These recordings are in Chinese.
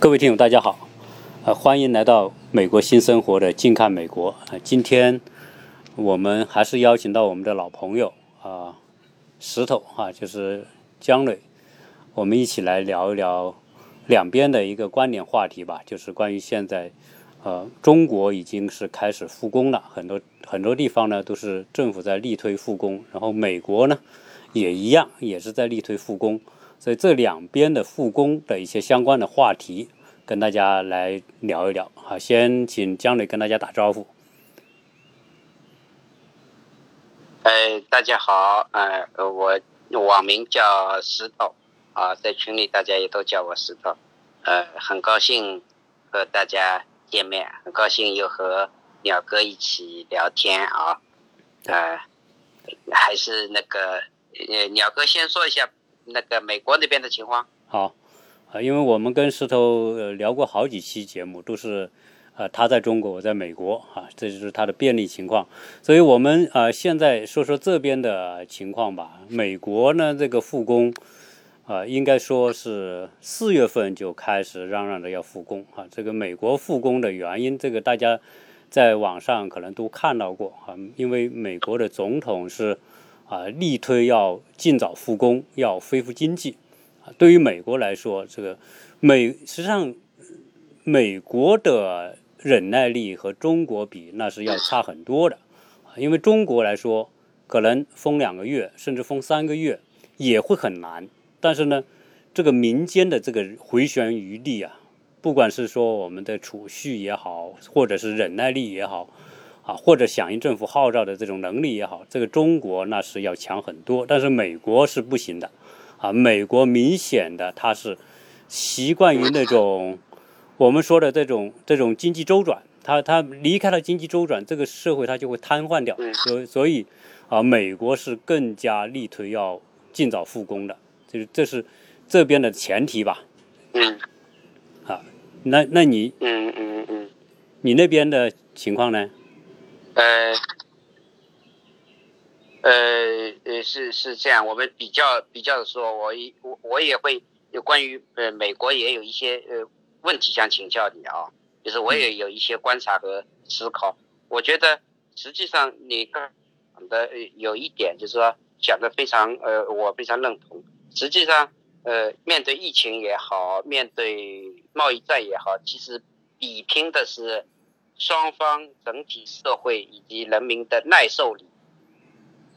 各位听友，大家好，呃，欢迎来到美国新生活的近看美国。呃，今天我们还是邀请到我们的老朋友啊，石头啊，就是姜磊，我们一起来聊一聊两边的一个关联话题吧，就是关于现在呃，中国已经是开始复工了，很多很多地方呢都是政府在力推复工，然后美国呢也一样，也是在力推复工。所以这两边的复工的一些相关的话题，跟大家来聊一聊。好，先请姜磊跟大家打招呼。哎，大家好，呃，我网名叫石头，啊，在群里大家也都叫我石头，呃，很高兴和大家见面，很高兴又和鸟哥一起聊天啊，呃，还是那个，呃，鸟哥先说一下。那个美国那边的情况好，啊，因为我们跟石头呃聊过好几期节目，都是，呃，他在中国，我在美国啊，这就是他的便利情况。所以我们啊，现在说说这边的情况吧。美国呢，这个复工，啊，应该说是四月份就开始嚷嚷着要复工啊。这个美国复工的原因，这个大家在网上可能都看到过啊，因为美国的总统是。啊，力推要尽早复工，要恢复经济。啊，对于美国来说，这个美实际上美国的忍耐力和中国比，那是要差很多的。因为中国来说，可能封两个月，甚至封三个月也会很难。但是呢，这个民间的这个回旋余地啊，不管是说我们的储蓄也好，或者是忍耐力也好。啊，或者响应政府号召的这种能力也好，这个中国那是要强很多，但是美国是不行的，啊，美国明显的它是习惯于那种我们说的这种这种经济周转，它它离开了经济周转，这个社会它就会瘫痪掉，所所以啊，美国是更加力推要尽早复工的，就是这是这边的前提吧，嗯，啊，那那你嗯嗯嗯，你那边的情况呢？呃，呃呃，是是这样，我们比较比较的说，我我我也会有关于呃美国也有一些呃问题想请教你啊，就是我也有一些观察和思考。我觉得实际上你刚讲的有一点就是说讲的非常呃，我非常认同。实际上呃，面对疫情也好，面对贸易战也好，其实比拼的是。双方整体社会以及人民的耐受力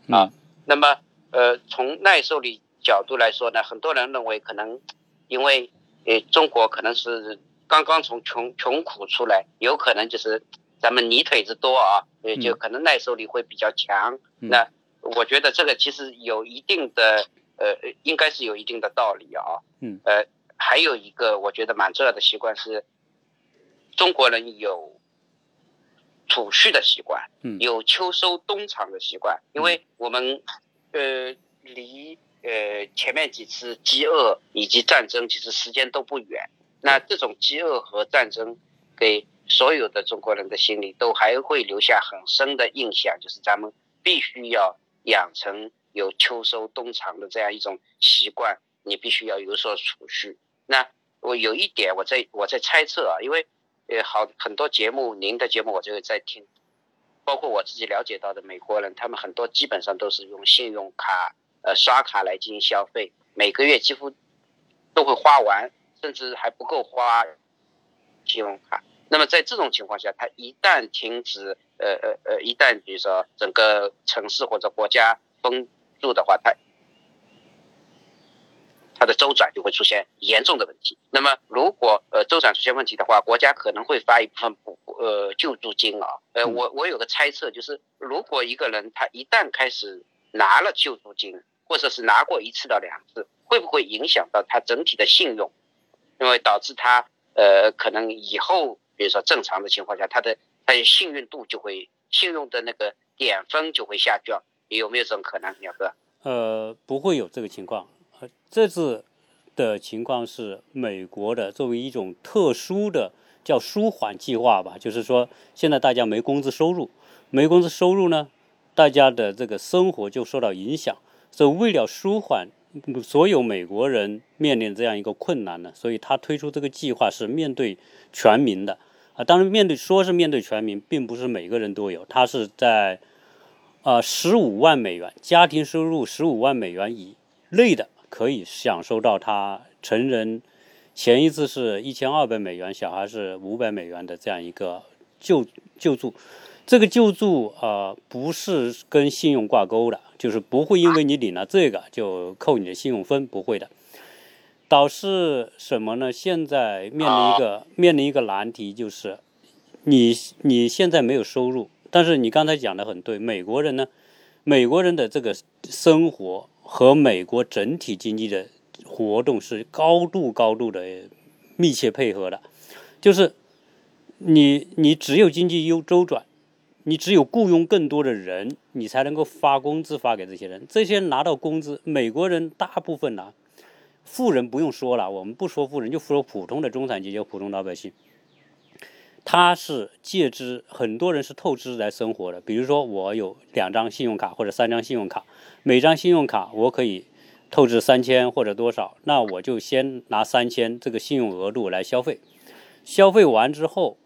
啊，那么呃，从耐受力角度来说呢，很多人认为可能因为呃中国可能是刚刚从穷穷苦出来，有可能就是咱们泥腿子多啊，也就可能耐受力会比较强。那我觉得这个其实有一定的呃，应该是有一定的道理啊。嗯。呃，还有一个我觉得蛮重要的习惯是，中国人有。储蓄的习惯，有秋收冬藏的习惯，因为我们，呃，离呃前面几次饥饿以及战争其实时间都不远。那这种饥饿和战争，给所有的中国人的心里都还会留下很深的印象，就是咱们必须要养成有秋收冬藏的这样一种习惯，你必须要有所储蓄。那我有一点，我在我在猜测啊，因为。也，好，很多节目，您的节目我就在听，包括我自己了解到的美国人，他们很多基本上都是用信用卡，呃，刷卡来进行消费，每个月几乎都会花完，甚至还不够花信用卡。那么在这种情况下，他一旦停止，呃呃呃，一旦比如说整个城市或者国家封住的话，他。它的周转就会出现严重的问题。那么，如果呃周转出现问题的话，国家可能会发一部分补呃救助金啊。呃，我我有个猜测，就是如果一个人他一旦开始拿了救助金，或者是拿过一次到两次，会不会影响到他整体的信用？因为导致他呃可能以后比如说正常的情况下，他的他的信用度就会信用的那个点分就会下降，有没有这种可能，鸟哥？呃，不会有这个情况。这次的情况是美国的作为一种特殊的叫舒缓计划吧，就是说现在大家没工资收入，没工资收入呢，大家的这个生活就受到影响，所以为了舒缓所有美国人面临这样一个困难呢，所以他推出这个计划是面对全民的。啊。当然，面对说是面对全民，并不是每个人都有，他是在啊十五万美元家庭收入十五万美元以内的可以享受到他成人前一次是一千二百美元，小孩是五百美元的这样一个救救助。这个救助啊不是跟信用挂钩的。就是不会因为你领了这个就扣你的信用分，不会的。导致什么呢？现在面临一个面临一个难题，就是你你现在没有收入，但是你刚才讲的很对，美国人呢，美国人的这个生活和美国整体经济的活动是高度高度的密切配合的，就是你你只有经济优周转。你只有雇佣更多的人，你才能够发工资发给这些人。这些人拿到工资，美国人大部分呢，富人不用说了，我们不说富人，就说普通的中产阶级、普通老百姓，他是借支，很多人是透支来生活的。比如说，我有两张信用卡或者三张信用卡，每张信用卡我可以透支三千或者多少，那我就先拿三千这个信用额度来消费，消费完之后。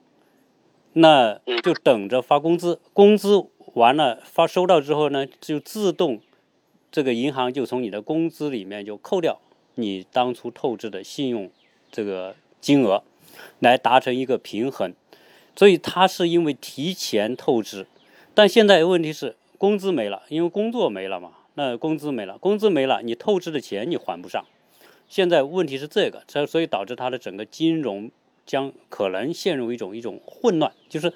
那就等着发工资，工资完了发收到之后呢，就自动这个银行就从你的工资里面就扣掉你当初透支的信用这个金额，来达成一个平衡。所以他是因为提前透支，但现在问题是工资没了，因为工作没了嘛，那工资没了，工资没了，你透支的钱你还不上。现在问题是这个，这所以导致他的整个金融。将可能陷入一种一种混乱，就是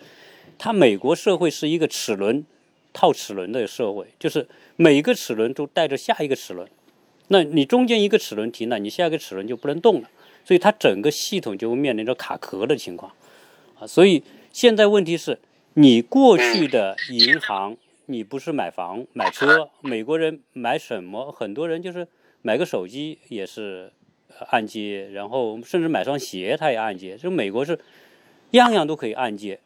它美国社会是一个齿轮套齿轮的社会，就是每一个齿轮都带着下一个齿轮，那你中间一个齿轮停了，你下一个齿轮就不能动了，所以它整个系统就会面临着卡壳的情况所以现在问题是，你过去的银行，你不是买房买车，美国人买什么，很多人就是买个手机也是。按揭，然后甚至买双鞋，他也按揭。就美国是，样样都可以按揭。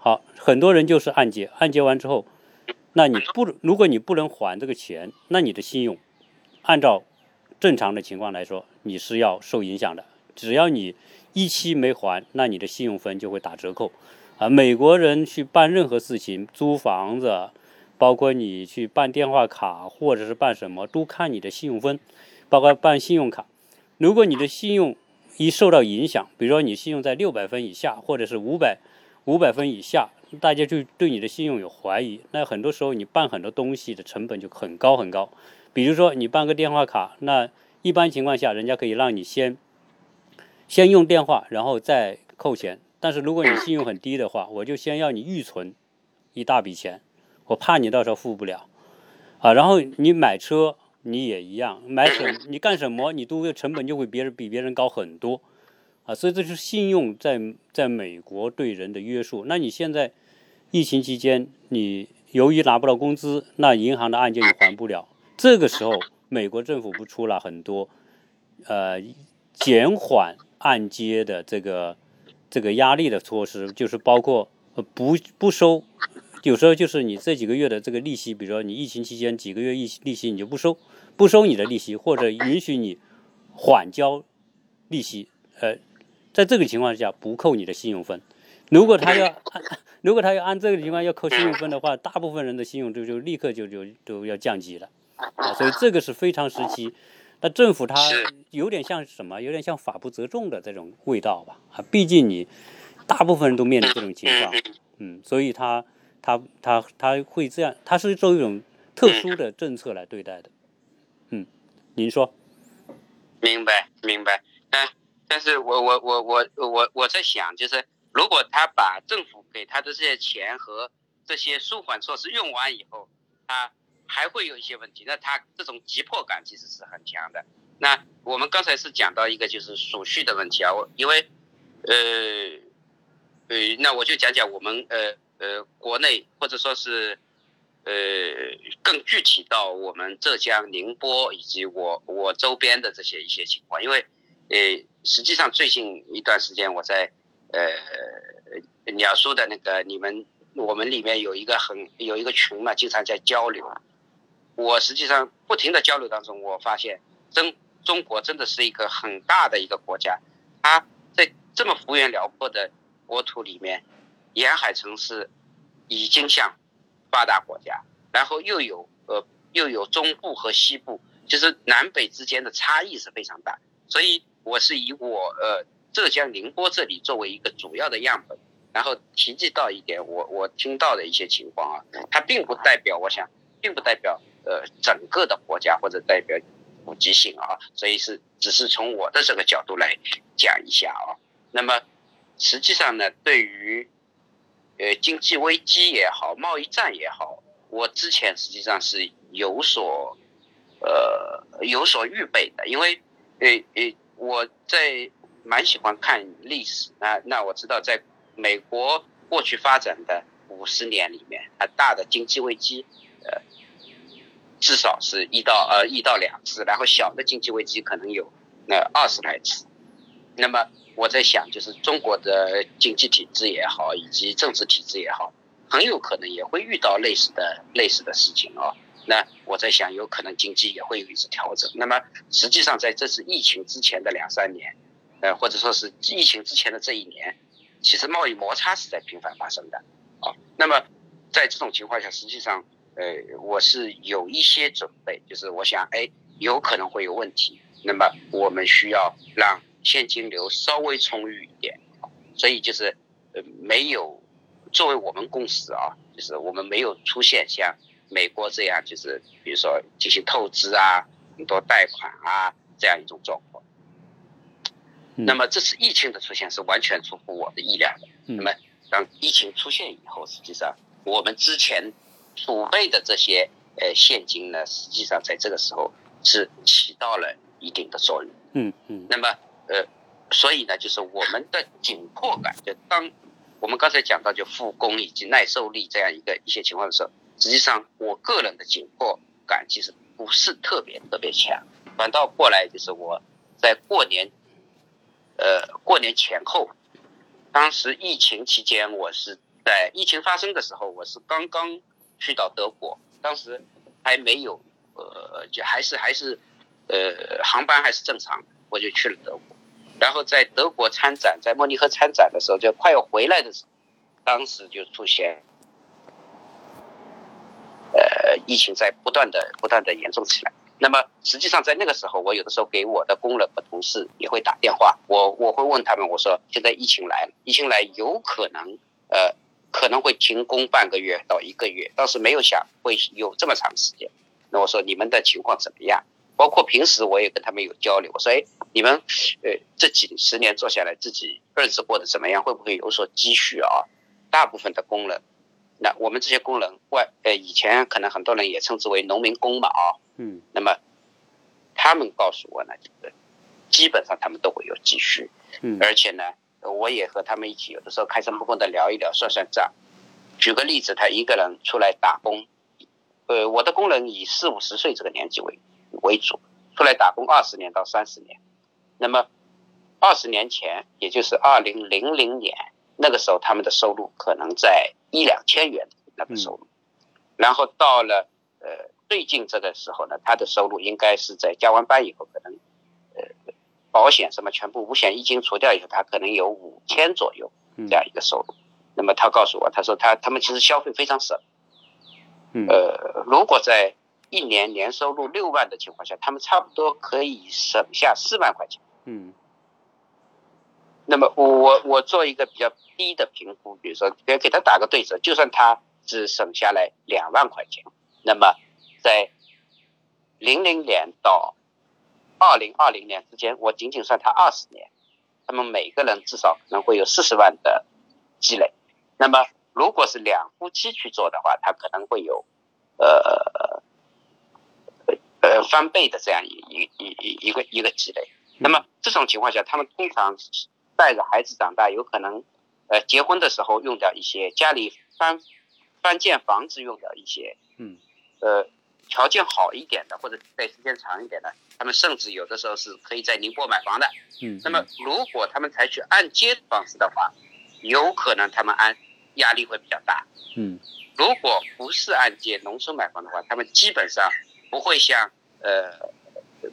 好，很多人就是按揭，按揭完之后，那你不，如果你不能还这个钱，那你的信用，按照正常的情况来说，你是要受影响的。只要你一期没还，那你的信用分就会打折扣。啊，美国人去办任何事情，租房子，包括你去办电话卡或者是办什么，都看你的信用分，包括办信用卡。如果你的信用一受到影响，比如说你信用在六百分以下，或者是五百五百分以下，大家就对你的信用有怀疑。那很多时候你办很多东西的成本就很高很高。比如说你办个电话卡，那一般情况下人家可以让你先先用电话，然后再扣钱。但是如果你信用很低的话，我就先要你预存一大笔钱，我怕你到时候付不了啊。然后你买车。你也一样，买什你干什么，你都会成本就会别人比别人高很多，啊，所以这是信用在在美国对人的约束。那你现在疫情期间，你由于拿不到工资，那银行的按揭你还不了，这个时候美国政府不出了很多呃减缓按揭的这个这个压力的措施，就是包括不不收。有时候就是你这几个月的这个利息，比如说你疫情期间几个月利利息你就不收，不收你的利息，或者允许你缓交利息，呃，在这个情况下不扣你的信用分。如果他要按，如果他要按这个情况要扣信用分的话，大部分人的信用就就立刻就就都要降级了啊。所以这个是非常时期，那政府它有点像什么？有点像法不责众的这种味道吧？啊，毕竟你大部分人都面临这种情况，嗯，所以他。他他他会这样，他是做一种特殊的政策来对待的，嗯，您说？明白明白，但但是我我我我我我在想，就是如果他把政府给他的这些钱和这些舒缓措施用完以后，他还会有一些问题，那他这种急迫感其实是很强的。那我们刚才是讲到一个就是储蓄的问题啊，我因为呃呃，那我就讲讲我们呃。呃，国内或者说是，呃，更具体到我们浙江宁波以及我我周边的这些一些情况，因为，呃，实际上最近一段时间我在，呃，鸟叔的那个你们我们里面有一个很有一个群嘛，经常在交流，我实际上不停的交流当中，我发现真中国真的是一个很大的一个国家，它在这么幅员辽阔的国土里面，沿海城市已经像发达国家，然后又有呃又有中部和西部，就是南北之间的差异是非常大，所以我是以我呃浙江宁波这里作为一个主要的样本，然后提及到一点我我听到的一些情况啊，它并不代表我想，并不代表呃整个的国家或者代表普及性啊，所以是只是从我的这个角度来讲一下啊。那么实际上呢，对于呃经济危机也好，贸易战也好，我之前实际上是有所呃有所预备的，因为呃呃我在蛮喜欢看历史那那我知道在美国过去发展的五十年里面，它大的经济危机呃至少是一到呃一到两次，然后小的经济危机可能有那二十来次，那么。我在想，就是中国的经济体制也好，以及政治体制也好，很有可能也会遇到类似的类似的事情啊。那我在想，有可能经济也会有一次调整。那么实际上，在这次疫情之前的两三年，呃，或者说是疫情之前的这一年，其实贸易摩擦是在频繁发生的啊。那么在这种情况下，实际上，呃，我是有一些准备，就是我想，哎，有可能会有问题。那么我们需要让。现金流稍微充裕一点，所以就是呃没有作为我们公司啊，就是我们没有出现像美国这样，就是比如说进行透支啊，很多贷款啊这样一种状况。那么这次疫情的出现是完全出乎我的意料的。那么当疫情出现以后，实际上我们之前储备的这些呃现金呢，实际上在这个时候是起到了一定的作用。嗯嗯。那么。呃，所以呢，就是我们的紧迫感，就当我们刚才讲到就复工以及耐受力这样一个一些情况的时候，实际上我个人的紧迫感其实不是特别特别强，反倒过来就是我在过年，呃，过年前后，当时疫情期间，我是在疫情发生的时候，我是刚刚去到德国，当时还没有，呃，就还是还是，呃，航班还是正常，我就去了德国。然后在德国参展，在慕尼黑参展的时候，就快要回来的时候，当时就出现，呃，疫情在不断的、不断的严重起来。那么实际上在那个时候，我有的时候给我的工人和同事也会打电话，我我会问他们，我说现在疫情来了，疫情来有可能，呃，可能会停工半个月到一个月，当时没有想会有这么长时间。那我说你们的情况怎么样？包括平时我也跟他们有交流，我说：“哎，你们，呃，这几十年做下来，自己日子过得怎么样？会不会有所积蓄啊？”大部分的工人，那我们这些工人外，呃，以前可能很多人也称之为农民工嘛，啊，嗯，那么他们告诉我呢，就是基本上他们都会有积蓄，嗯，而且呢，我也和他们一起有的时候开诚布公的聊一聊，算算账。举个例子，他一个人出来打工，呃，我的工人以四五十岁这个年纪为。为主，出来打工二十年到三十年，那么二十年前，也就是二零零零年，那个时候他们的收入可能在一两千元那个收入，然后到了呃最近这个时候呢，他的收入应该是在加完班以后，可能呃保险什么全部五险一金除掉以后，他可能有五千左右这样一个收入。那么他告诉我，他说他他们其实消费非常省，呃，如果在一年年收入六万的情况下，他们差不多可以省下四万块钱。嗯。那么我我做一个比较低的评估，比如说给给他打个对折，就算他只省下来两万块钱，那么在零零年到二零二零年之间，我仅仅算他二十年，他们每个人至少可能会有四十万的积累。那么如果是两夫妻去做的话，他可能会有呃。呃，翻倍的这样一一一一一个一个积累，那么这种情况下，他们通常带着孩子长大，有可能，呃，结婚的时候用掉一些，家里翻翻建房子用掉一些，嗯，呃，条件好一点的或者待时间长一点的，他们甚至有的时候是可以在宁波买房的，嗯，那么如果他们采取按揭方式的话，有可能他们按压力会比较大，嗯，如果不是按揭农村买房的话，他们基本上。不会像呃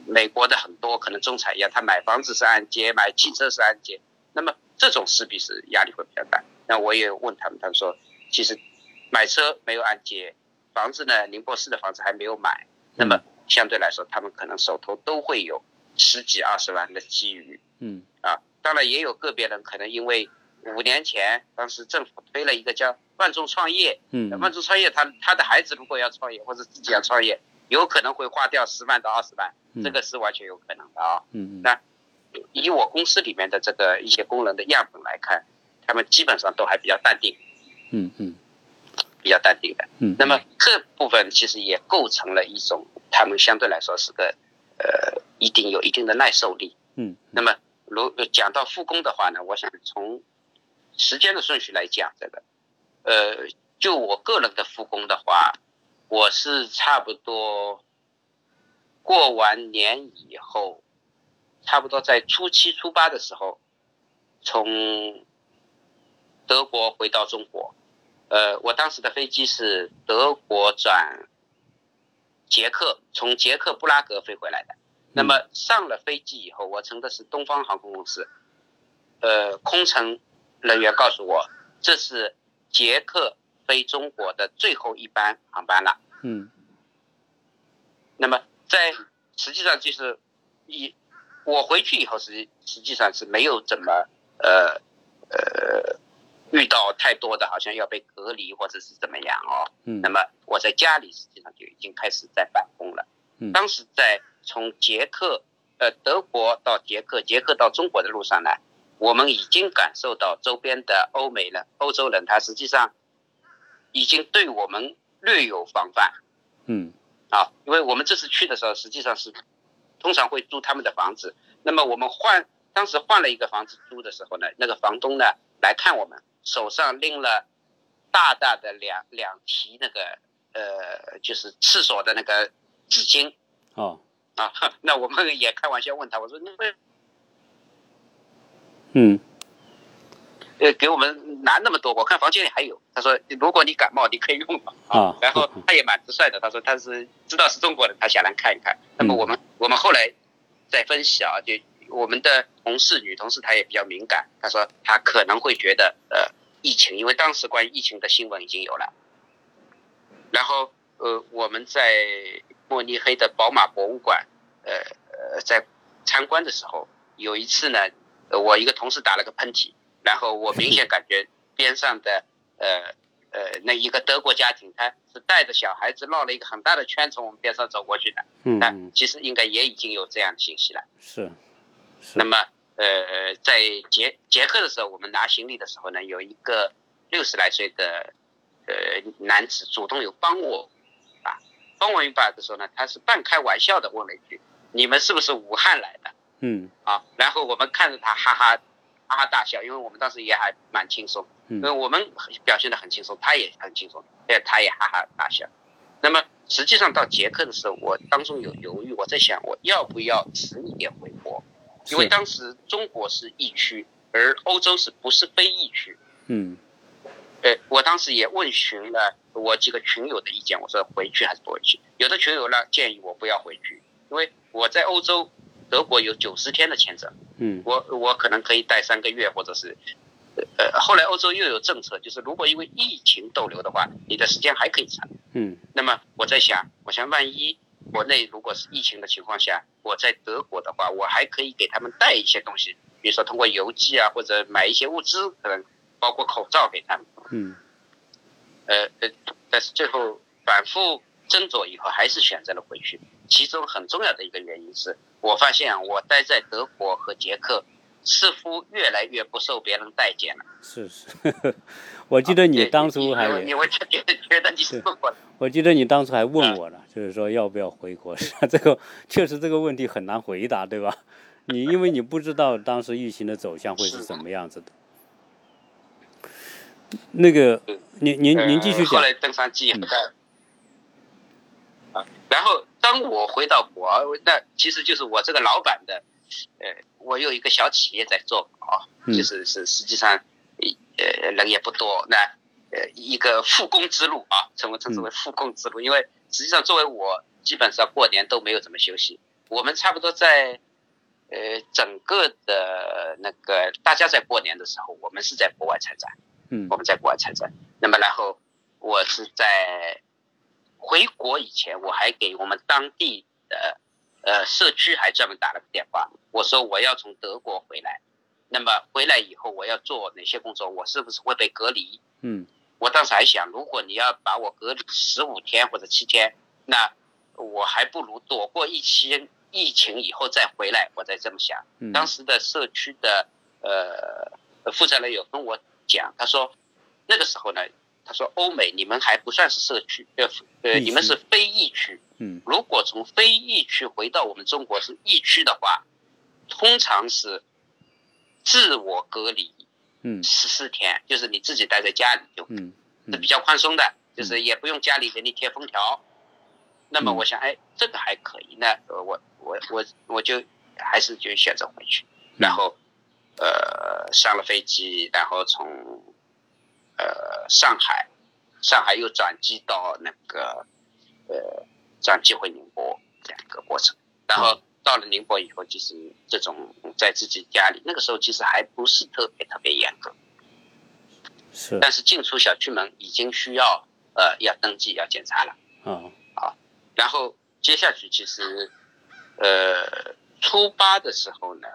美国的很多可能中产一样，他买房子是按揭，买汽车是按揭，那么这种势必是压力会比较大。那我也问他们，他们说其实买车没有按揭，房子呢，宁波市的房子还没有买，那么相对来说，他们可能手头都会有十几二十万的积余。嗯，啊，当然也有个别人可能因为五年前当时政府推了一个叫万众创业，嗯，万众创业，他他的孩子如果要创业或者自己要创业，有可能会花掉十万到二十万，这个是完全有可能的啊。嗯，那以我公司里面的这个一些工人的样本来看，他们基本上都还比较淡定。嗯嗯，比较淡定的。嗯，那么这部分其实也构成了一种他们相对来说是个呃一定有一定的耐受力。嗯，那么如讲到复工的话呢，我想从时间的顺序来讲，这个呃，就我个人的复工的话，我是差不多过完年以后，差不多在初七初八的时候，从德国回到中国。呃，我当时的飞机是德国转捷克，从捷克布拉格飞回来的。那么上了飞机以后，我乘的是东方航空公司。呃，空乘人员告诉我，这是捷克飞中国的最后一班航班了。嗯。那么在实际上就是一我回去以后，实实际上是没有怎么呃呃。遇到太多的，好像要被隔离或者是怎么样哦。嗯。那么我在家里实际上就已经开始在办公了。嗯。当时在从捷克呃德国到捷克，捷克到中国的路上呢，我们已经感受到周边的欧美人、欧洲人，他实际上已经对我们略有防范。嗯。啊，因为我们这次去的时候，实际上是通常会租他们的房子。那么我们换当时换了一个房子租的时候呢，那个房东呢来看我们。手上拎了大大的两两提那个呃，就是厕所的那个纸巾。哦。啊，那我们也开玩笑问他，我说你们，嗯，呃，给我们拿那么多，我看房间里还有。他说，如果你感冒，你可以用嘛。啊。然后他也蛮直率的，他说他是知道是中国人，他想来看一看。那么我们我们后来再分析啊，就。我们的同事女同事她也比较敏感，她说她可能会觉得呃疫情，因为当时关于疫情的新闻已经有了。然后呃我们在慕尼黑的宝马博物馆呃呃在参观的时候，有一次呢，我一个同事打了个喷嚏，然后我明显感觉边上的呃呃那一个德国家庭，他是带着小孩子绕了一个很大的圈从我们边上走过去的。嗯。那其实应该也已经有这样的信息了。是。那么，呃，在捷捷克的时候，我们拿行李的时候呢，有一个六十来岁的呃男子主动有帮我，啊，帮我一把的时候呢，他是半开玩笑的问了一句：“你们是不是武汉来的？”嗯，啊，然后我们看着他哈哈哈哈大笑，因为我们当时也还蛮轻松，因为我们表现的很轻松，他也很轻松，对，他也哈哈大笑。那么实际上到捷克的时候，我当中有犹豫，我在想我要不要迟一点回国。因为当时中国是疫区，而欧洲是不是非疫区？嗯，呃，我当时也问询了我几个群友的意见，我说回去还是不回去？有的群友呢建议我不要回去，因为我在欧洲，德国有九十天的签证，嗯，我我可能可以待三个月，或者是，呃，后来欧洲又有政策，就是如果因为疫情逗留的话，你的时间还可以长，嗯，那么我在想，我想万一。国内如果是疫情的情况下，我在德国的话，我还可以给他们带一些东西，比如说通过邮寄啊，或者买一些物资，可能包括口罩给他们。嗯。呃呃，但是最后反复斟酌以后，还是选择了回去。其中很重要的一个原因是我发现我待在德国和捷克，似乎越来越不受别人待见了。是是，我记得你当初还你我觉得 觉得你是我。我记得你当初还问我了，就是说要不要回国？这个确实这个问题很难回答，对吧？你因为你不知道当时疫情的走向会是什么样子的。那个，您您您继续讲。后来登上机啊，然后当我回到国，那其实就是我这个老板的，呃，我有一个小企业在做啊，就是是实际上，呃，人也不多，那。呃，一个复工之路啊，称为称之为复工之路，因为实际上作为我，基本上过年都没有怎么休息，我们差不多在，呃，整个的那个大家在过年的时候，我们是在国外参展，嗯，我们在国外参展。那么然后我是在回国以前，我还给我们当地的呃社区还专门打了个电话，我说我要从德国回来，那么回来以后我要做哪些工作？我是不是会被隔离？嗯，我当时还想，如果你要把我隔离十五天或者七天，那我还不如躲过疫情，疫情以后再回来。我再这么想。当时的社区的呃负责人有跟我讲，他说那个时候呢，他说欧美你们还不算是社区，呃呃，你们是非疫区。嗯，如果从非疫区回到我们中国是疫区的话，通常是自我隔离。嗯，十四天，就是你自己待在家里就，嗯，是比较宽松的，就是也不用家里给你贴封条。那么我想，哎，这个还可以。那我我我我就还是就选择回去，然后呃上了飞机，然后从呃上海，上海又转机到那个呃转机回宁波这样一个过程。然后到了宁波以后，就是这种在自己家里，那个时候其实还不是特别特别严格，是，但是进出小区门已经需要呃要登记要检查了。嗯啊。然后接下去其实，呃，初八的时候呢，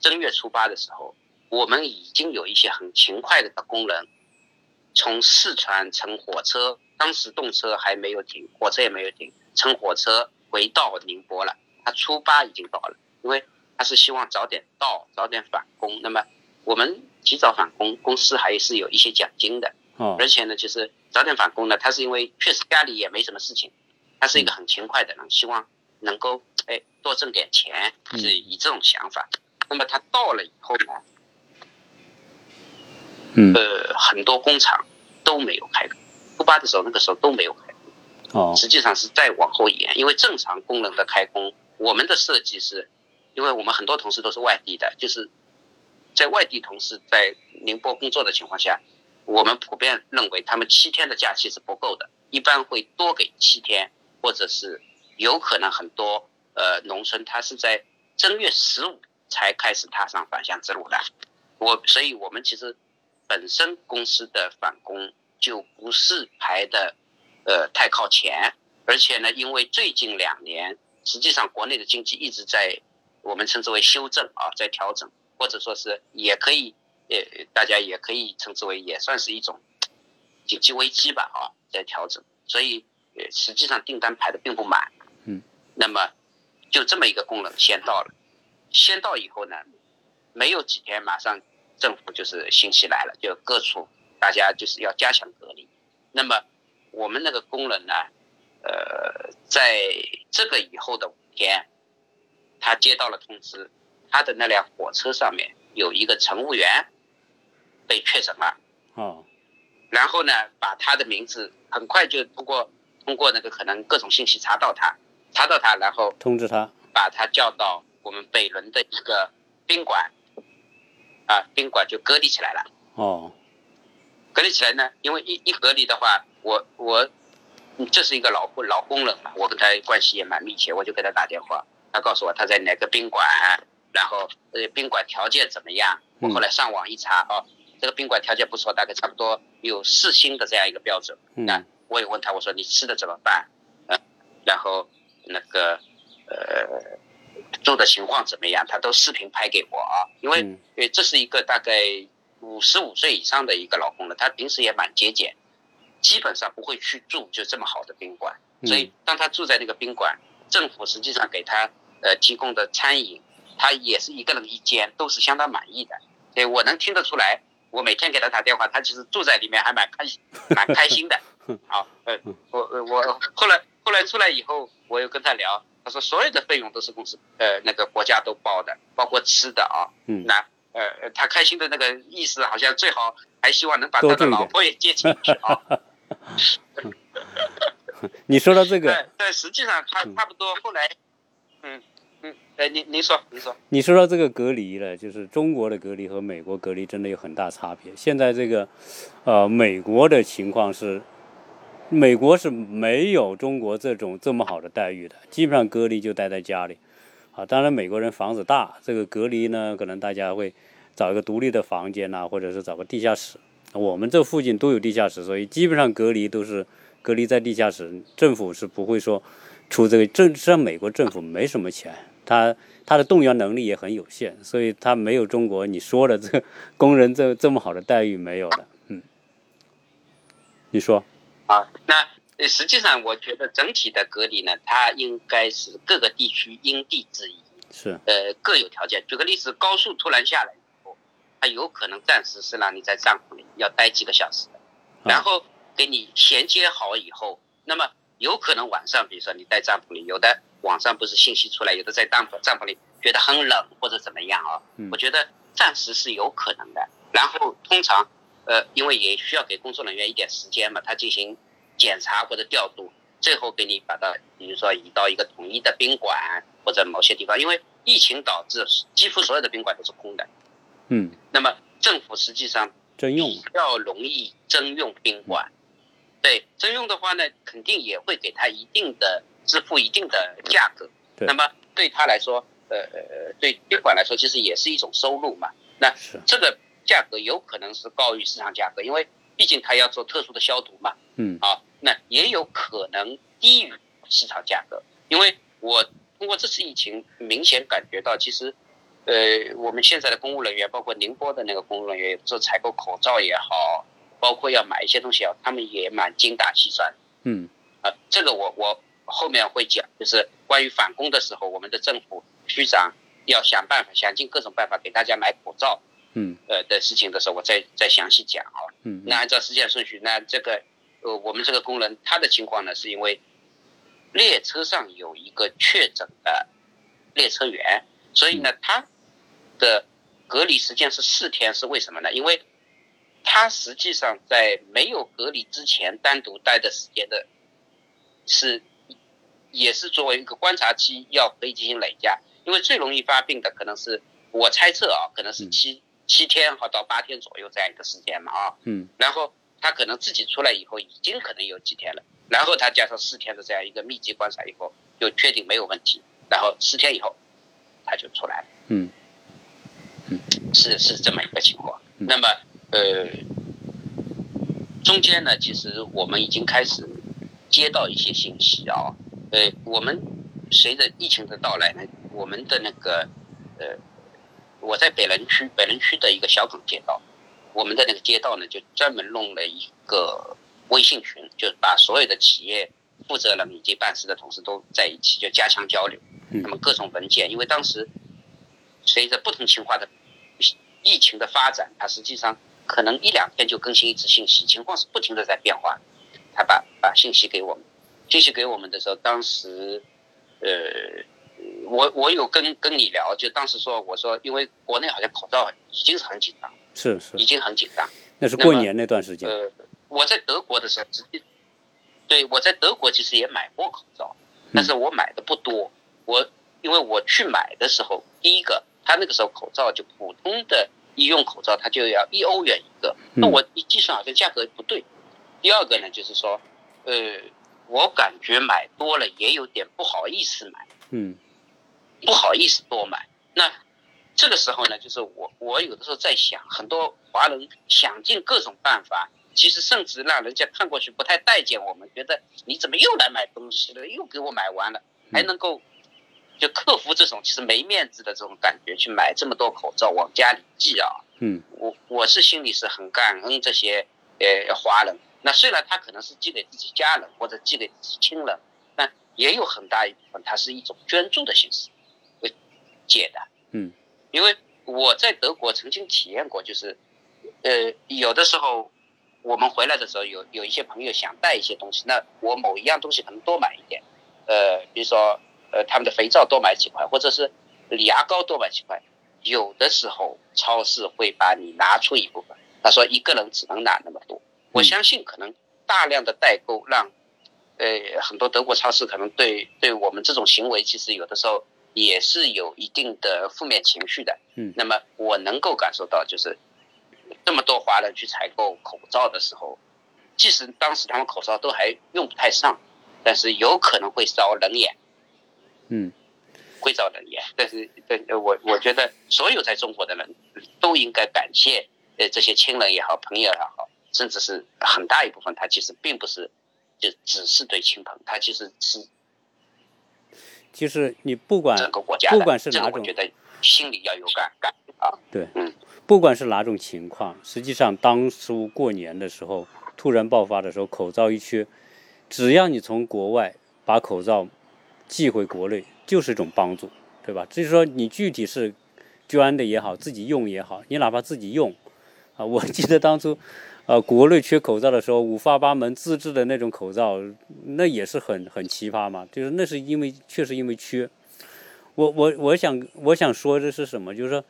正月初八的时候，我们已经有一些很勤快的工人，从四川乘火车，当时动车还没有停，火车也没有停，乘火车回到宁波了。他初八已经到了，因为他是希望早点到，早点返工。那么我们提早返工，公司还是有一些奖金的。哦。而且呢，就是早点返工呢，他是因为确实家里也没什么事情。他是一个很勤快的人，希望能够哎多挣点钱，是以这种想法。那么他到了以后呢，嗯，呃，很多工厂都没有开工。初八的时候，那个时候都没有开工。哦，实际上是再往后延，因为正常工人的开工，我们的设计是，因为我们很多同事都是外地的，就是在外地同事在宁波工作的情况下，我们普遍认为他们七天的假期是不够的，一般会多给七天。或者是有可能很多呃农村，他是在正月十五才开始踏上返乡之路的。我所以，我们其实本身公司的返工就不是排的呃太靠前，而且呢，因为最近两年实际上国内的经济一直在我们称之为修正啊，在调整，或者说是也可以呃大家也可以称之为也算是一种经济危机吧啊，在调整，所以。呃，实际上订单排的并不满，嗯，那么就这么一个功能先到了，先到以后呢，没有几天，马上政府就是信息来了，就各处大家就是要加强隔离。那么我们那个工人呢，呃，在这个以后的五天，他接到了通知，他的那辆火车上面有一个乘务员被确诊了，哦，然后呢，把他的名字很快就通过。通过那个可能各种信息查到他，查到他，然后通知他，把他叫到我们北仑的一个宾馆，啊，宾馆就隔离起来了。哦，隔离起来呢，因为一一隔离的话，我我，这是一个老老工人嘛，我跟他关系也蛮密切，我就给他打电话，他告诉我他在哪个宾馆，然后呃宾馆条件怎么样，我后来上网一查，哦，这个宾馆条件不错，大概差不多有四星的这样一个标准，嗯。我也问他，我说你吃的怎么办？呃，然后那个呃住的情况怎么样？他都视频拍给我啊，因为呃这是一个大概五十五岁以上的一个老公了，他平时也蛮节俭，基本上不会去住就这么好的宾馆，所以当他住在那个宾馆，政府实际上给他呃提供的餐饮，他也是一个人一间，都是相当满意的，所以我能听得出来。我每天给他打电话，他其实住在里面还蛮开心，蛮开心的。好，呃，我我后来后来出来以后，我又跟他聊，他说所有的费用都是公司呃那个国家都包的，包括吃的啊。嗯。那呃他开心的那个意思，好像最好还希望能把他的老婆也接进去啊。你说到这个。但但实际上他差不多后来，嗯。嗯，哎，您您说，您说，你说到这个隔离了，就是中国的隔离和美国隔离真的有很大差别。现在这个，呃，美国的情况是，美国是没有中国这种这么好的待遇的，基本上隔离就待在家里，啊，当然美国人房子大，这个隔离呢，可能大家会找一个独立的房间呐，或者是找个地下室。我们这附近都有地下室，所以基本上隔离都是隔离在地下室。政府是不会说出这个政，实际上美国政府没什么钱，他他的动员能力也很有限，所以他没有中国你说的这工人这这么好的待遇没有的。嗯，你说啊，那实际上我觉得整体的隔离呢，它应该是各个地区因地制宜，是呃各有条件。举个例子，高速突然下来以后。它有可能暂时是让你在帐篷里要待几个小时的，然后给你衔接好以后，那么有可能晚上，比如说你待帐篷里，有的网上不是信息出来，有的在帐篷帐篷里觉得很冷或者怎么样啊？我觉得暂时是有可能的。然后通常，呃，因为也需要给工作人员一点时间嘛，他进行检查或者调度，最后给你把它，比如说移到一个统一的宾馆或者某些地方，因为疫情导致几乎所有的宾馆都是空的。嗯，那么政府实际上征用比较容易征用宾馆，对征用的话呢，肯定也会给他一定的支付一定的价格。对，那么对他来说，呃，对宾馆来说，其实也是一种收入嘛。那这个价格有可能是高于市场价格，因为毕竟它要做特殊的消毒嘛。嗯，啊，那也有可能低于市场价格，因为我通过这次疫情明显感觉到，其实。呃，我们现在的公务人员，包括宁波的那个公务人员，做采购口罩也好，包括要买一些东西啊，他们也蛮精打细算。嗯，啊，这个我我后面会讲，就是关于返工的时候，我们的政府局长要想办法，想尽各种办法给大家买口罩。嗯，呃的事情的时候，我再再详细讲啊。嗯，那按照时间顺序，那这个呃，我们这个工人他的情况呢，是因为列车上有一个确诊的列车员，所以呢他。的隔离时间是四天，是为什么呢？因为他实际上在没有隔离之前单独待的时间的，是也是作为一个观察期，要可以进行累加。因为最容易发病的可能是我猜测啊，可能是七七天哈到八天左右这样一个时间嘛啊。嗯。然后他可能自己出来以后已经可能有几天了，然后他加上四天的这样一个密集观察以后，就确定没有问题，然后四天以后他就出来了。嗯。是是这么一个情况，那么呃，中间呢，其实我们已经开始接到一些信息啊，呃，我们随着疫情的到来呢，我们的那个呃，我在北仑区北仑区的一个小港街道，我们的那个街道呢，就专门弄了一个微信群，就是把所有的企业负责人以及办事的同事都在一起，就加强交流，那么各种文件，因为当时。随着不同情况的疫情的发展，它实际上可能一两天就更新一次信息，情况是不停的在变化。他把把信息给我们，信息给我们的时候，当时，呃，我我有跟跟你聊，就当时说，我说因为国内好像口罩已经是很紧张，是是，已经很紧张。那是过年那段时间。呃，我在德国的时候，直接，对我在德国其实也买过口罩，但是我买的不多。我因为我去买的时候，第一个。他那个时候口罩就普通的医用口罩，他就要一欧元一个。那我一计算好像价格不对。第二个呢，就是说，呃，我感觉买多了也有点不好意思买。嗯。不好意思多买。那这个时候呢，就是我我有的时候在想，很多华人想尽各种办法，其实甚至让人家看过去不太待见我们，觉得你怎么又来买东西了，又给我买完了，还能够。就克服这种其实没面子的这种感觉，去买这么多口罩往家里寄啊。嗯，我我是心里是很感恩这些呃华人。那虽然他可能是寄给自己家人或者寄给自己亲人，但也有很大一部分它是一种捐助的形式，会借的。嗯，因为我在德国曾经体验过，就是呃有的时候我们回来的时候，有有一些朋友想带一些东西，那我某一样东西可能多买一点，呃，比如说。呃，他们的肥皂多买几块，或者是牙膏多买几块。有的时候超市会把你拿出一部分，他说一个人只能拿那么多。我相信可能大量的代购让，呃，很多德国超市可能对对我们这种行为，其实有的时候也是有一定的负面情绪的。嗯。那么我能够感受到，就是这么多华人去采购口罩的时候，即使当时他们口罩都还用不太上，但是有可能会遭冷眼。嗯，会遭冷眼。但是，对，我我觉得所有在中国的人都应该感谢呃这些亲人也好，朋友也好，甚至是很大一部分，他其实并不是就只是对亲朋，他其实是。就是你不管整个国家，不管是哪种，我觉得心里要有感感啊。对，嗯，不管是哪种情况，实际上当初过年的时候突然爆发的时候，口罩一缺，只要你从国外把口罩寄回国内，就是一种帮助，对吧？就是说你具体是捐的也好，自己用也好，你哪怕自己用啊，我记得当初。呃，国内缺口罩的时候，五花八门自制的那种口罩，那也是很很奇葩嘛。就是那是因为确实因为缺。我我我想我想说的是什么？就是说，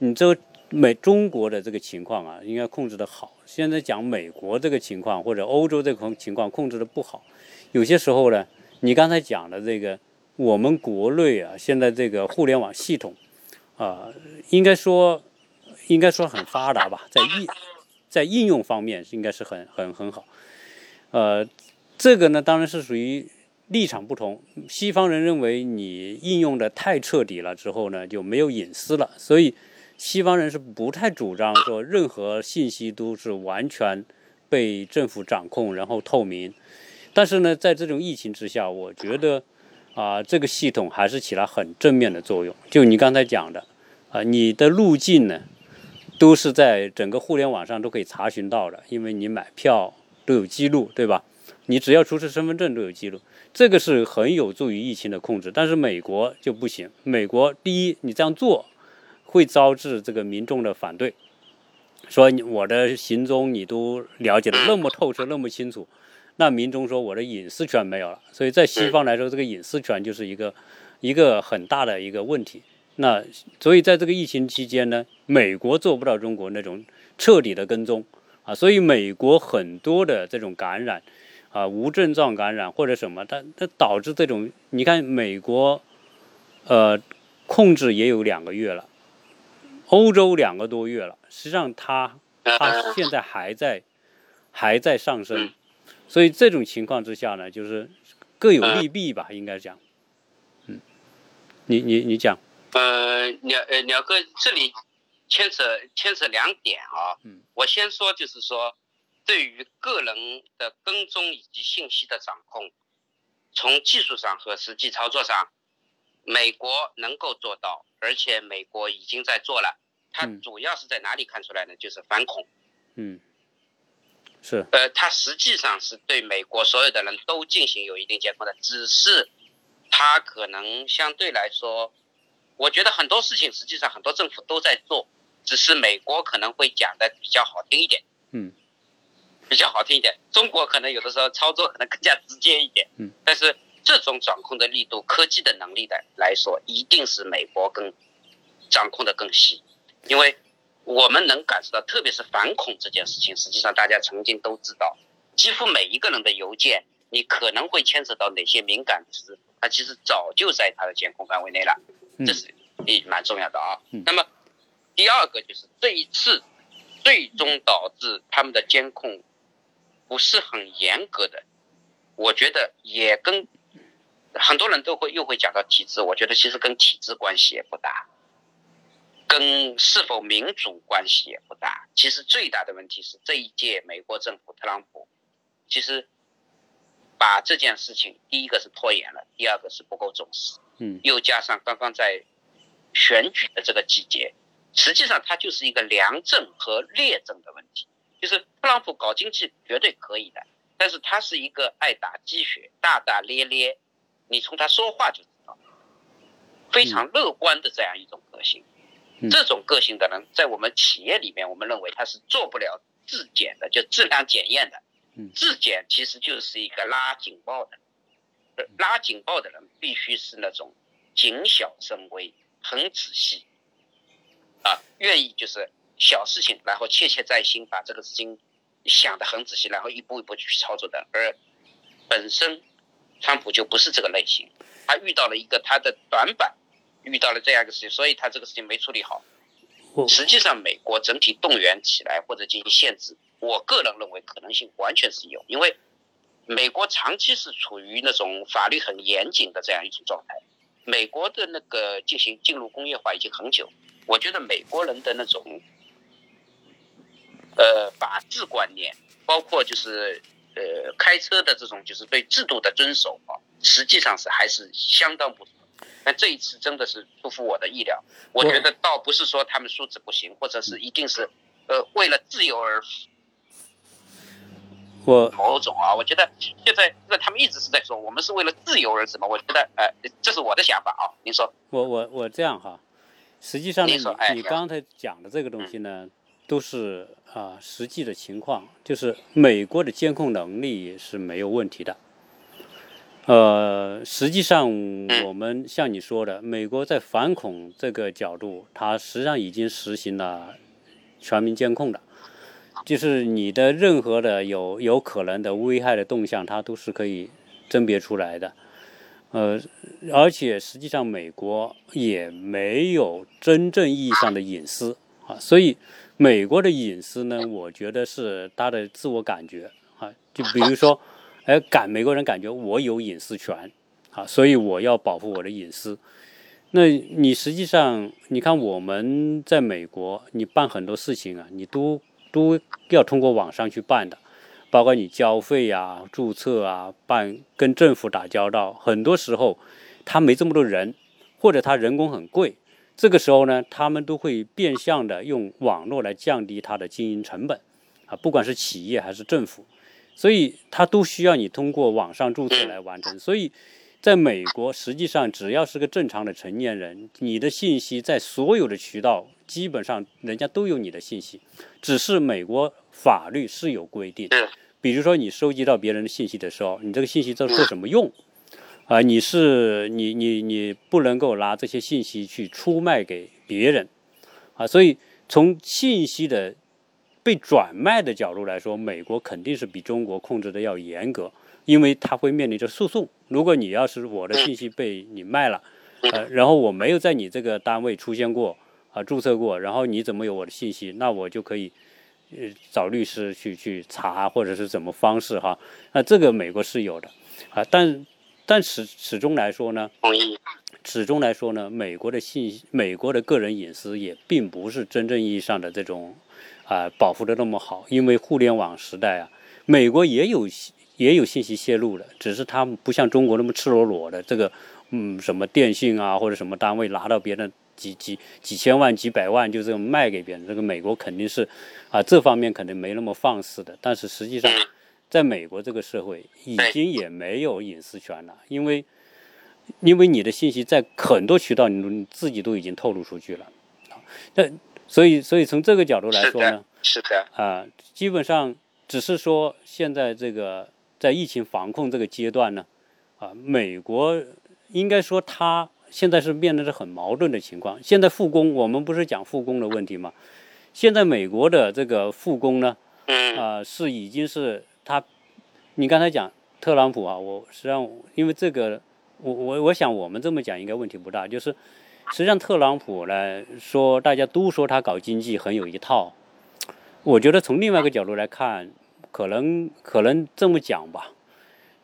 你这美中国的这个情况啊，应该控制的好。现在讲美国这个情况或者欧洲这个情况控制的不好。有些时候呢，你刚才讲的这个，我们国内啊，现在这个互联网系统啊，应该说应该说很发达吧，在一。在应用方面应该是很很很好，呃，这个呢当然是属于立场不同。西方人认为你应用的太彻底了之后呢就没有隐私了，所以西方人是不太主张说任何信息都是完全被政府掌控然后透明。但是呢，在这种疫情之下，我觉得啊这个系统还是起了很正面的作用。就你刚才讲的啊，你的路径呢？都是在整个互联网上都可以查询到的，因为你买票都有记录，对吧？你只要出示身份证都有记录，这个是很有助于疫情的控制。但是美国就不行，美国第一，你这样做会招致这个民众的反对，说我的行踪你都了解的那么透彻、那么清楚，那民众说我的隐私权没有了。所以在西方来说，这个隐私权就是一个一个很大的一个问题。那所以在这个疫情期间呢，美国做不到中国那种彻底的跟踪啊，所以美国很多的这种感染啊，无症状感染或者什么，它它导致这种，你看美国呃控制也有两个月了，欧洲两个多月了，实际上它它现在还在还在上升，所以这种情况之下呢，就是各有利弊吧，应该讲，嗯，你你你讲。呃，鸟呃鸟哥，这里牵扯牵扯两点啊。嗯，我先说，就是说，对于个人的跟踪以及信息的掌控，从技术上和实际操作上，美国能够做到，而且美国已经在做了。它主要是在哪里看出来呢？就是反恐。嗯，是。呃，它实际上是对美国所有的人都进行有一定监控的，只是它可能相对来说。我觉得很多事情实际上很多政府都在做，只是美国可能会讲的比较好听一点，嗯，比较好听一点。中国可能有的时候操作可能更加直接一点，嗯。但是这种掌控的力度、科技的能力的来说，一定是美国更掌控的更细，因为我们能感受到，特别是反恐这件事情，实际上大家曾经都知道，几乎每一个人的邮件，你可能会牵扯到哪些敏感词，它其实早就在它的监控范围内了。这是也蛮重要的啊。那么第二个就是这一次最终导致他们的监控不是很严格的，我觉得也跟很多人都会又会讲到体制，我觉得其实跟体制关系也不大，跟是否民主关系也不大。其实最大的问题是这一届美国政府特朗普其实把这件事情第一个是拖延了，第二个是不够重视。嗯，又加上刚刚在选举的这个季节，实际上它就是一个良政和劣政的问题。就是特朗普搞经济绝对可以的，但是他是一个爱打鸡血、大大咧咧，你从他说话就知道，非常乐观的这样一种个性。这种个性的人，在我们企业里面，我们认为他是做不了质检的，就质量检验的。质检其实就是一个拉警报的。拉警报的人必须是那种谨小慎微、很仔细啊，愿意就是小事情，然后切切在心，把这个事情想得很仔细，然后一步一步去操作的。而本身川普就不是这个类型，他遇到了一个他的短板，遇到了这样一个事情，所以他这个事情没处理好。实际上，美国整体动员起来或者进行限制，我个人认为可能性完全是有，因为。美国长期是处于那种法律很严谨的这样一种状态，美国的那个进行进入工业化已经很久，我觉得美国人的那种呃法治观念，包括就是呃开车的这种就是对制度的遵守啊，实际上是还是相当不错。但这一次真的是出乎我的意料，我觉得倒不是说他们素质不行，或者是一定是呃为了自由而。我某种啊，我觉得现在那他们一直是在说我们是为了自由而什么？我觉得，呃，这是我的想法啊。您说，我我我这样哈，实际上呢，你你刚才讲的这个东西呢，都是啊实际的情况，就是美国的监控能力是没有问题的。呃，实际上我们像你说的，美国在反恐这个角度，它实际上已经实行了全民监控的。就是你的任何的有有可能的危害的动向，它都是可以甄别出来的，呃，而且实际上美国也没有真正意义上的隐私啊，所以美国的隐私呢，我觉得是他的自我感觉啊，就比如说，哎，感美国人感觉我有隐私权啊，所以我要保护我的隐私。那你实际上你看我们在美国，你办很多事情啊，你都。都要通过网上去办的，包括你交费啊、注册啊、办跟政府打交道，很多时候他没这么多人，或者他人工很贵，这个时候呢，他们都会变相的用网络来降低他的经营成本啊，不管是企业还是政府，所以他都需要你通过网上注册来完成。所以，在美国，实际上只要是个正常的成年人，你的信息在所有的渠道。基本上人家都有你的信息，只是美国法律是有规定，比如说你收集到别人的信息的时候，你这个信息在做什么用？啊，你是你你你不能够拿这些信息去出卖给别人，啊，所以从信息的被转卖的角度来说，美国肯定是比中国控制的要严格，因为它会面临着诉讼。如果你要是我的信息被你卖了，呃，然后我没有在你这个单位出现过。啊，注册过，然后你怎么有我的信息？那我就可以，呃，找律师去去查，或者是怎么方式哈？那这个美国是有的，啊，但但始始终来说呢，始终来说呢，美国的信，美国的个人隐私也并不是真正意义上的这种啊保护的那么好，因为互联网时代啊，美国也有也有信息泄露的，只是它不像中国那么赤裸裸的，这个嗯什么电信啊或者什么单位拿到别人。几几几千万、几百万就这么卖给别人，这个美国肯定是，啊，这方面肯定没那么放肆的。但是实际上，在美国这个社会，已经也没有隐私权了，因为，因为你的信息在很多渠道你自己都已经透露出去了，啊，那所以所以从这个角度来说呢，是的，啊，基本上只是说现在这个在疫情防控这个阶段呢，啊，美国应该说它。现在是面临着很矛盾的情况。现在复工，我们不是讲复工的问题吗？现在美国的这个复工呢，啊，是已经是他，你刚才讲特朗普啊，我实际上因为这个，我我我想我们这么讲应该问题不大。就是实际上特朗普呢说，大家都说他搞经济很有一套，我觉得从另外一个角度来看，可能可能这么讲吧。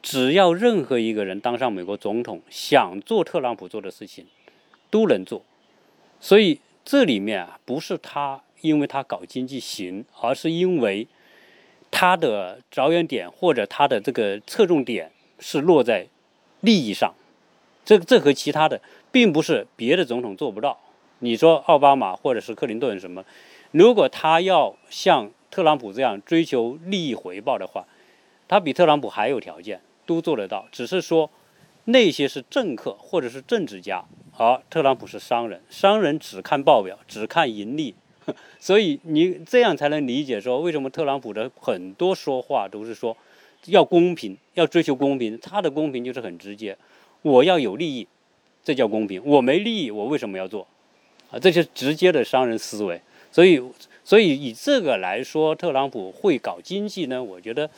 只要任何一个人当上美国总统，想做特朗普做的事情，都能做。所以这里面啊，不是他因为他搞经济行，而是因为他的着眼点或者他的这个侧重点是落在利益上。这这和其他的并不是别的总统做不到。你说奥巴马或者是克林顿什么，如果他要像特朗普这样追求利益回报的话，他比特朗普还有条件。都做得到，只是说那些是政客或者是政治家，而特朗普是商人，商人只看报表，只看盈利，所以你这样才能理解说为什么特朗普的很多说话都是说要公平，要追求公平，他的公平就是很直接，我要有利益，这叫公平，我没利益，我为什么要做？啊，这是直接的商人思维，所以，所以以这个来说，特朗普会搞经济呢？我觉得。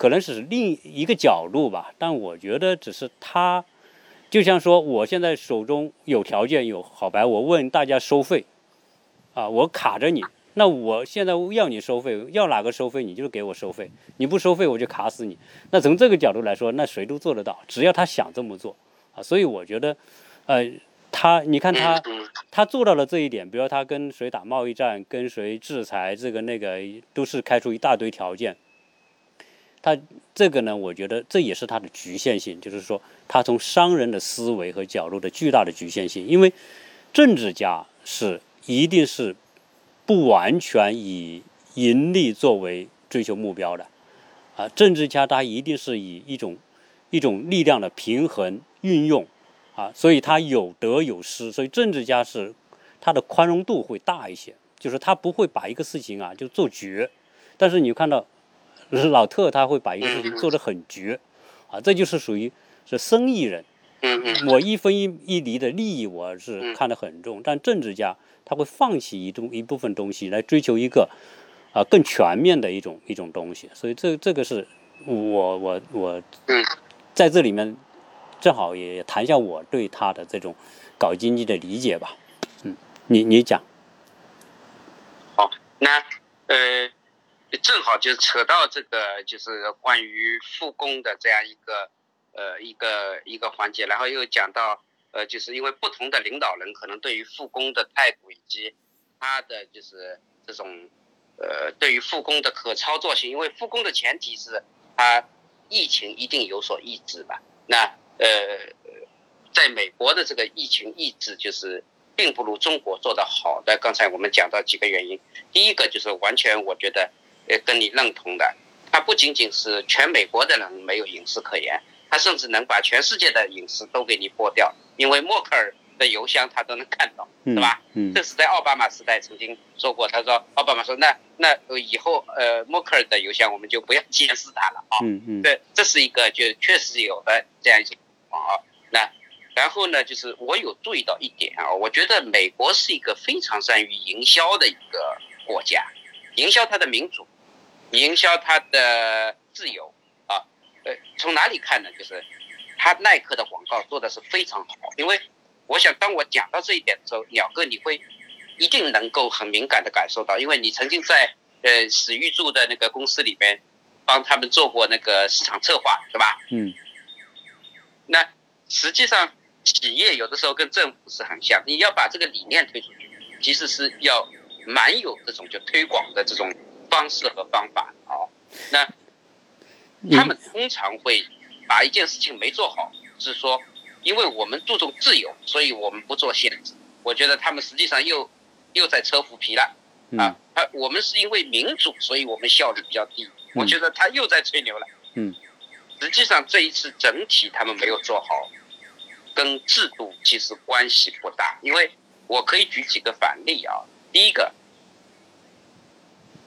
可能是另一个角度吧，但我觉得只是他，就像说，我现在手中有条件有好牌，我问大家收费，啊，我卡着你，那我现在要你收费，要哪个收费你就给我收费，你不收费我就卡死你。那从这个角度来说，那谁都做得到，只要他想这么做，啊，所以我觉得，呃，他你看他他做到了这一点，比如他跟谁打贸易战，跟谁制裁，这个那个都是开出一大堆条件。他这个呢，我觉得这也是他的局限性，就是说他从商人的思维和角度的巨大的局限性。因为政治家是一定是不完全以盈利作为追求目标的啊，政治家他一定是以一种一种力量的平衡运用啊，所以他有得有失，所以政治家是他的宽容度会大一些，就是他不会把一个事情啊就做绝，但是你看到。就是老特他会把一个事情做得很绝，啊，这就是属于是生意人。我一分一一厘的利益我是看得很重，但政治家他会放弃一种一部分东西来追求一个啊更全面的一种一种东西。所以这这个是我我我在这里面正好也谈一下我对他的这种搞经济的理解吧。嗯，你你讲。好，那呃。正好就扯到这个，就是关于复工的这样一个，呃，一个一个环节，然后又讲到，呃，就是因为不同的领导人可能对于复工的态度以及他的就是这种，呃，对于复工的可操作性，因为复工的前提是他疫情一定有所抑制吧？那呃，在美国的这个疫情抑制就是并不如中国做的好的。刚才我们讲到几个原因，第一个就是完全我觉得。呃，跟你认同的，他不仅仅是全美国的人没有隐私可言，他甚至能把全世界的隐私都给你剥掉，因为默克尔的邮箱他都能看到，是吧？嗯，这是在奥巴马时代曾经说过，他说奥巴马说那那以后呃默克尔的邮箱我们就不要监视他了啊，嗯嗯，对，这是一个就确实有的这样一种情况啊。那然后呢，就是我有注意到一点啊，我觉得美国是一个非常善于营销的一个国家，营销它的民主。营销它的自由啊，呃，从哪里看呢？就是它耐克的广告做的是非常好。因为我想，当我讲到这一点的时候，鸟哥你会一定能够很敏感的感受到，因为你曾经在呃史玉柱的那个公司里面帮他们做过那个市场策划，是吧？嗯。那实际上企业有的时候跟政府是很像，你要把这个理念推出去，其实是要蛮有这种就推广的这种。方式和方法啊，那他们通常会把一件事情没做好，是说，因为我们注重自由，所以我们不做限制。我觉得他们实际上又又在扯虎皮了啊！他我们是因为民主，所以我们效率比较低。我觉得他又在吹牛了。嗯，实际上这一次整体他们没有做好，跟制度其实关系不大。因为我可以举几个反例啊，第一个。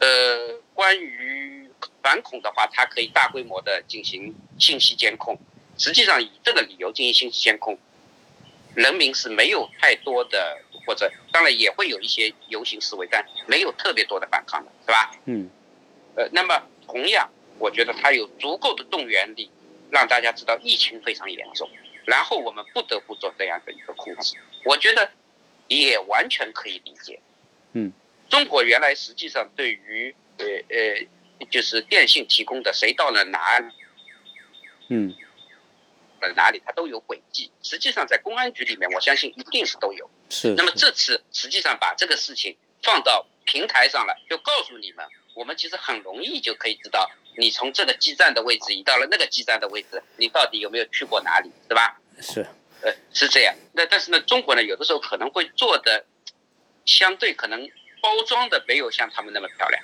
呃，关于反恐的话，它可以大规模的进行信息监控。实际上，以这个理由进行信息监控，人民是没有太多的，或者当然也会有一些游行示威，但没有特别多的反抗的，是吧？嗯。呃，那么同样，我觉得它有足够的动员力，让大家知道疫情非常严重，然后我们不得不做这样的一个控制。我觉得也完全可以理解。嗯。中国原来实际上对于呃呃，就是电信提供的谁到了哪里，嗯，到哪里它都有轨迹。实际上在公安局里面，我相信一定是都有。是。那么这次实际上把这个事情放到平台上了，就告诉你们，我们其实很容易就可以知道，你从这个基站的位置移到了那个基站的位置，你到底有没有去过哪里，是吧？是。呃，是这样。那但是呢，中国呢，有的时候可能会做的相对可能。包装的没有像他们那么漂亮，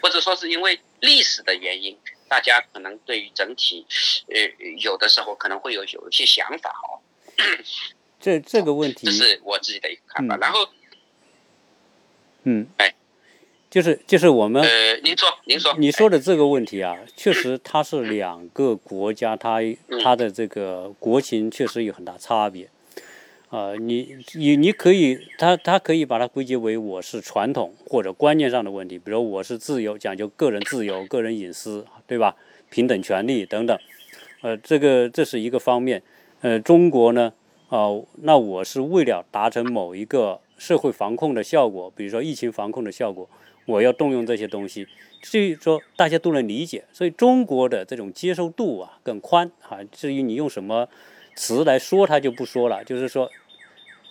或者说是因为历史的原因，大家可能对于整体，呃，有的时候可能会有有一些想法哦。这这个问题，这是我自己的一个看法。然后，嗯，哎，就是就是我们，呃，您说您说，你说的这个问题啊，确实它是两个国家，它它的这个国情确实有很大差别。啊，你你你可以，他他可以把它归结为我是传统或者观念上的问题，比如我是自由，讲究个人自由、个人隐私，对吧？平等权利等等，呃，这个这是一个方面。呃，中国呢，啊，那我是为了达成某一个社会防控的效果，比如说疫情防控的效果，我要动用这些东西，所以说大家都能理解，所以中国的这种接受度啊更宽啊。至于你用什么？词来说他就不说了，就是说，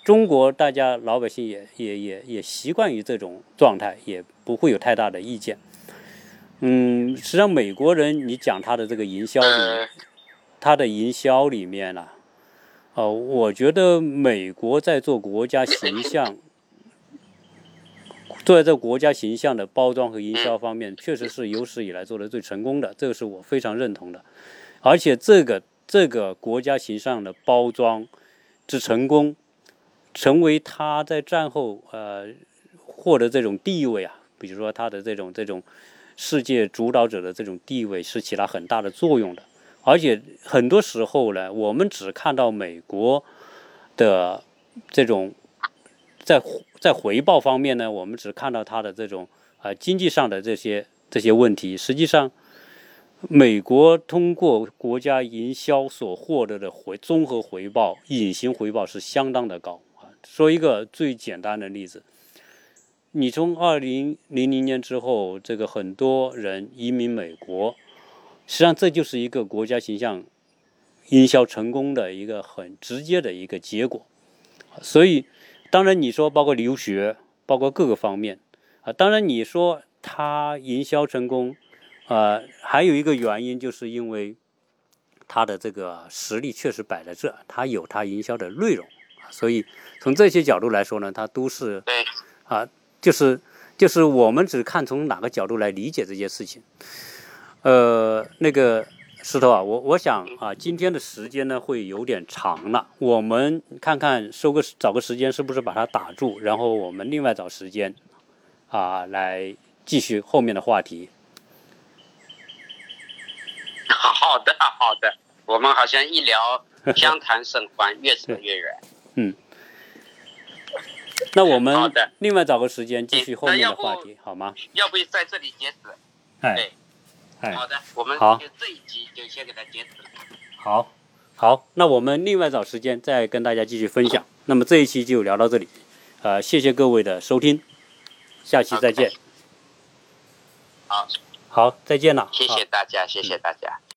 中国大家老百姓也也也也习惯于这种状态，也不会有太大的意见。嗯，实际上美国人，你讲他的这个营销里，他的营销里面呢，哦，我觉得美国在做国家形象，做 在这国家形象的包装和营销方面，确实是有史以来做的最成功的，这个是我非常认同的。而且这个这个国家形象的包装之成功。成为他在战后呃获得这种地位啊，比如说他的这种这种世界主导者的这种地位是起了很大的作用的，而且很多时候呢，我们只看到美国的这种在在回报方面呢，我们只看到他的这种啊经济上的这些这些问题，实际上美国通过国家营销所获得的回综合回报、隐形回报是相当的高啊。说一个最简单的例子，你从二零零零年之后，这个很多人移民美国，实际上这就是一个国家形象营销成功的一个很直接的一个结果。所以，当然你说包括留学，包括各个方面啊，当然你说他营销成功，呃，还有一个原因就是因为他的这个实力确实摆在这，他有他营销的内容。所以，从这些角度来说呢，它都是对啊，就是就是我们只看从哪个角度来理解这件事情。呃，那个石头啊，我我想啊，今天的时间呢会有点长了，我们看看收个找个时间是不是把它打住，然后我们另外找时间啊来继续后面的话题。好的，好的，我们好像一聊相谈甚欢，越扯越远。嗯，那我们另外找个时间继续后面的话题，好吗？要不在这里截止？哎，哎，好的，我们好，这一集就先给它截止。好，好，那我们另外找时间再跟大家继续分享。那么这一期就聊到这里，呃，谢谢各位的收听，下期再见。好，好，再见了。谢谢大家，谢谢大家。